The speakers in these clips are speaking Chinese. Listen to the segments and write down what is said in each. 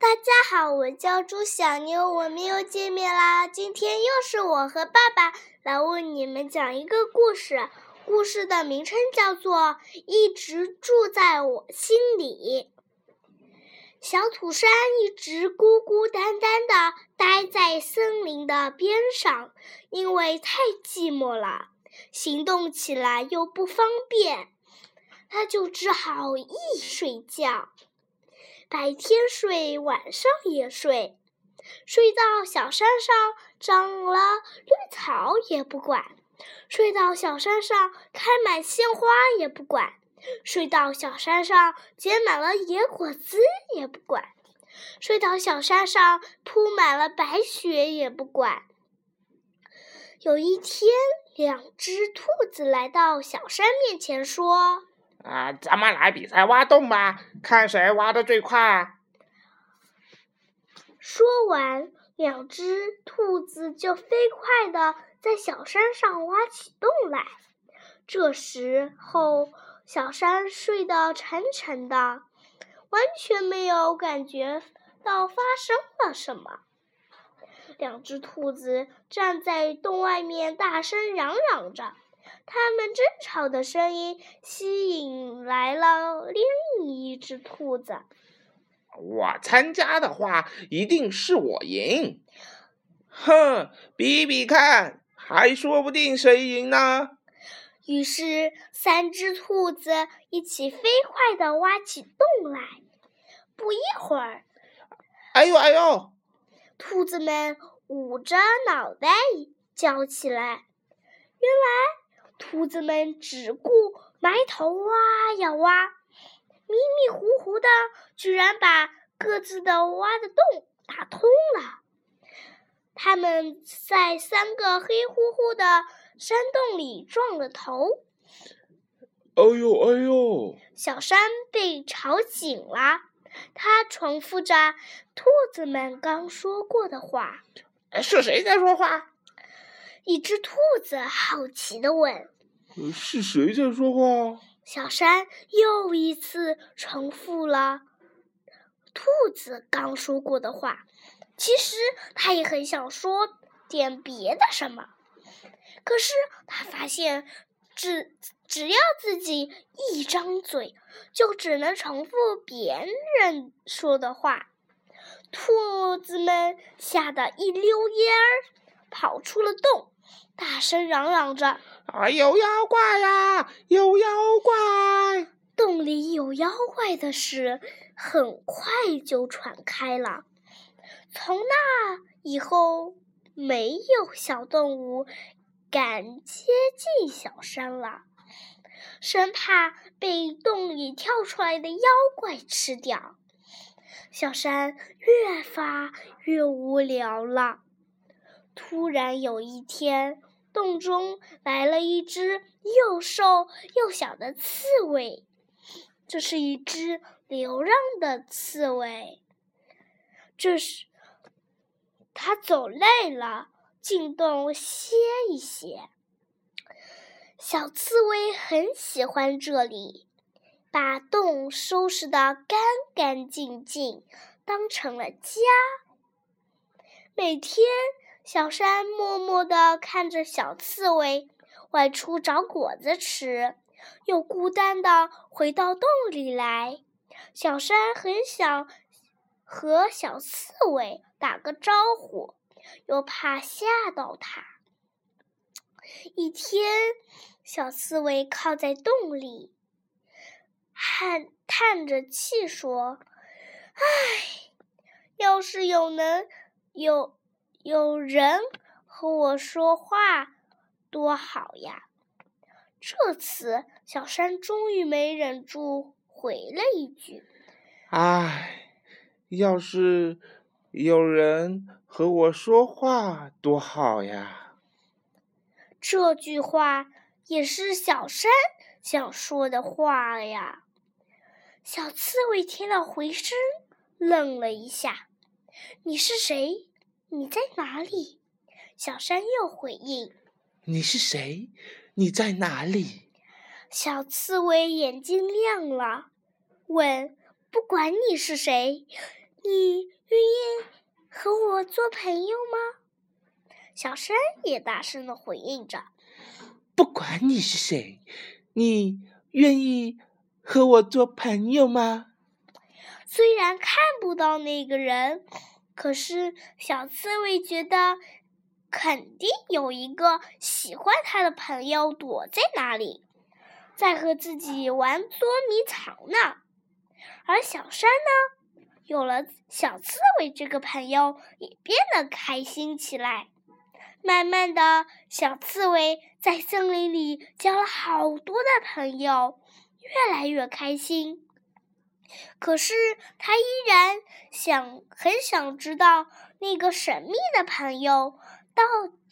大家好，我叫朱小妞，我们又见面啦。今天又是我和爸爸来为你们讲一个故事，故事的名称叫做《一直住在我心里》。小土山一直孤孤单单的待在森林的边上，因为太寂寞了，行动起来又不方便，他就只好一睡觉。白天睡，晚上也睡，睡到小山上长了绿草也不管，睡到小山上开满鲜花也不管，睡到小山上结满了野果子也不管，睡到小山上铺满了白雪也不管。有一天，两只兔子来到小山面前，说。啊，咱们来比赛挖洞吧，看谁挖的最快。说完，两只兔子就飞快的在小山上挖起洞来。这时候，小山睡得沉沉的，完全没有感觉到发生了什么。两只兔子站在洞外面，大声嚷嚷着。他们争吵的声音吸引来了另一只兔子。我参加的话，一定是我赢。哼，比比看，还说不定谁赢呢。于是，三只兔子一起飞快地挖起洞来。不一会儿，哎呦哎呦！兔子们捂着脑袋叫起来。原来。兔子们只顾埋头挖呀挖，迷迷糊糊的，居然把各自的挖的洞打通了。他们在三个黑乎乎的山洞里撞了头。哎呦哎呦！小山被吵醒了，他重复着兔子们刚说过的话：“是谁在说话？”一只兔子好奇地问：“是谁在说话？”小山又一次重复了兔子刚说过的话。其实他也很想说点别的什么，可是他发现，只只要自己一张嘴，就只能重复别人说的话。兔子们吓得一溜烟儿跑出了洞。大声嚷嚷着：“啊，有妖怪呀！有妖怪！洞里有妖怪的事很快就传开了。从那以后，没有小动物敢接近小山了，生怕被洞里跳出来的妖怪吃掉。小山越发越无聊了。突然有一天，洞中来了一只又瘦又小的刺猬，这是一只流浪的刺猬。这是，它走累了，进洞歇一歇。小刺猬很喜欢这里，把洞收拾得干干净净，当成了家。每天。小山默默地看着小刺猬外出找果子吃，又孤单地回到洞里来。小山很想和小刺猬打个招呼，又怕吓到它。一天，小刺猬靠在洞里，叹叹着气说：“唉，要是有能有……”有人和我说话，多好呀！这次小山终于没忍住，回了一句：“唉，要是有人和我说话，多好呀！”这句话也是小山想说的话呀。小刺猬听了回声，愣了一下：“你是谁？”你在哪里？小山又回应：“你是谁？你在哪里？”小刺猬眼睛亮了，问：“不管你是谁，你愿意和我做朋友吗？”小山也大声的回应着：“不管你是谁，你愿意和我做朋友吗？”虽然看不到那个人，可是小刺猬觉得肯定有一个喜欢它的朋友躲在那里，在和自己玩捉迷藏呢。而小山呢，有了小刺猬这个朋友，也变得开心起来。慢慢的小刺猬在森林里交了好多的朋友，越来越开心。可是他依然想，很想知道那个神秘的朋友到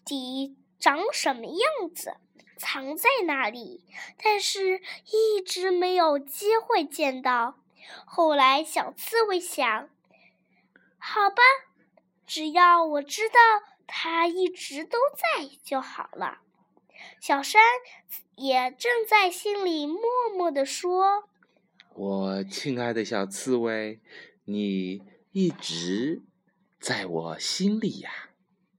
底长什么样子，藏在哪里，但是一直没有机会见到。后来，小刺猬想：“好吧，只要我知道他一直都在就好了。”小山也正在心里默默地说。我亲爱的小刺猬，你一直在我心里呀。